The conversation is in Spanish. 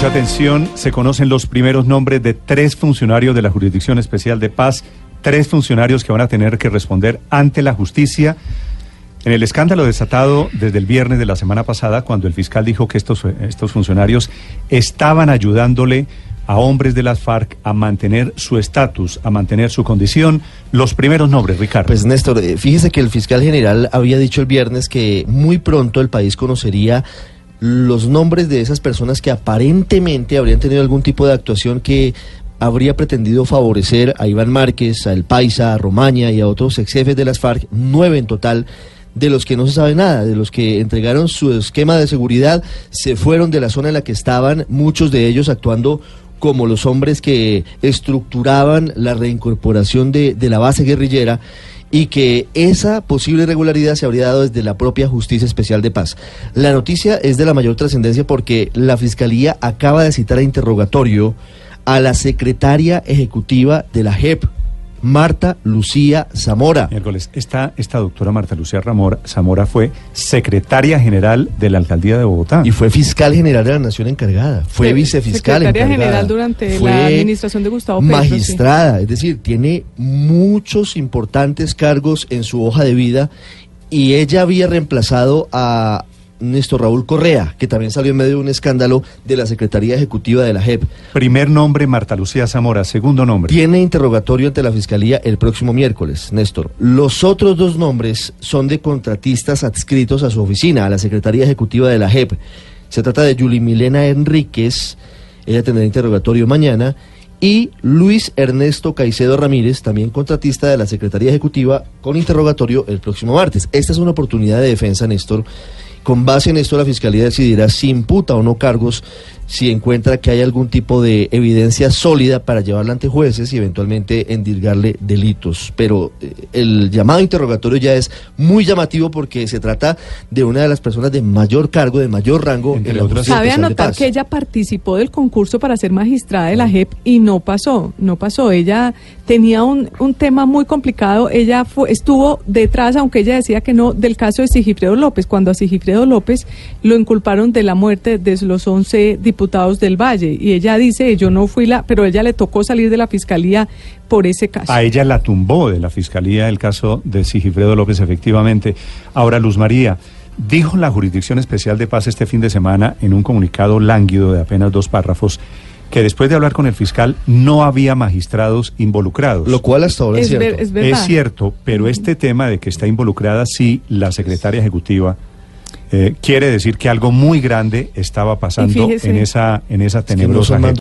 Mucha atención, se conocen los primeros nombres de tres funcionarios de la Jurisdicción Especial de Paz, tres funcionarios que van a tener que responder ante la justicia en el escándalo desatado desde el viernes de la semana pasada, cuando el fiscal dijo que estos, estos funcionarios estaban ayudándole a hombres de las FARC a mantener su estatus, a mantener su condición. Los primeros nombres, Ricardo. Pues Néstor, eh, fíjese que el fiscal general había dicho el viernes que muy pronto el país conocería los nombres de esas personas que aparentemente habrían tenido algún tipo de actuación que habría pretendido favorecer a Iván Márquez, a El Paisa, a Romaña y a otros ex jefes de las FARC, nueve en total, de los que no se sabe nada, de los que entregaron su esquema de seguridad, se fueron de la zona en la que estaban, muchos de ellos actuando como los hombres que estructuraban la reincorporación de, de la base guerrillera y que esa posible irregularidad se habría dado desde la propia Justicia Especial de Paz. La noticia es de la mayor trascendencia porque la Fiscalía acaba de citar a interrogatorio a la secretaria ejecutiva de la JEP, Marta Lucía Zamora. Miércoles, esta, esta doctora Marta Lucía Ramora, Zamora fue secretaria general de la alcaldía de Bogotá. Y fue fiscal general de la Nación encargada. Fue Sí, vicefiscal secretaria encargada. general durante Fue la administración de Gustavo Petro, Magistrada, es decir, tiene muchos importantes cargos en su hoja de vida y ella había reemplazado a Néstor Raúl Correa, que también salió en medio de un escándalo de la Secretaría Ejecutiva de la JEP. Primer nombre, Marta Lucía Zamora. Segundo nombre. Tiene interrogatorio ante la Fiscalía el próximo miércoles, Néstor. Los otros dos nombres son de contratistas adscritos a su oficina, a la Secretaría Ejecutiva de la JEP. Se trata de Yuli Milena Enríquez, ella tendrá interrogatorio mañana, y Luis Ernesto Caicedo Ramírez, también contratista de la Secretaría Ejecutiva, con interrogatorio el próximo martes. Esta es una oportunidad de defensa, Néstor. Con base en esto, la Fiscalía decidirá si imputa o no cargos, si encuentra que hay algún tipo de evidencia sólida para llevarla ante jueces y eventualmente endilgarle delitos. Pero eh, el llamado interrogatorio ya es muy llamativo porque se trata de una de las personas de mayor cargo, de mayor rango Entre en la otras- Cabe anotar que ella participó del concurso para ser magistrada de la JEP y no pasó, no pasó. Ella tenía un, un tema muy complicado. Ella fue, estuvo detrás, aunque ella decía que no, del caso de Sigifredo López, cuando a Sigifredo López lo inculparon de la muerte de los 11 diputados del Valle. Y ella dice, yo no fui la, pero ella le tocó salir de la fiscalía por ese caso. A ella la tumbó de la fiscalía el caso de Sigifredo López, efectivamente. Ahora, Luz María, dijo la Jurisdicción Especial de Paz este fin de semana en un comunicado lánguido de apenas dos párrafos que después de hablar con el fiscal no había magistrados involucrados. Lo cual hasta ahora es, es, cierto. ver- es verdad. Es cierto, pero este tema de que está involucrada sí la secretaria ejecutiva eh, quiere decir que algo muy grande estaba pasando en esa en esa Es que no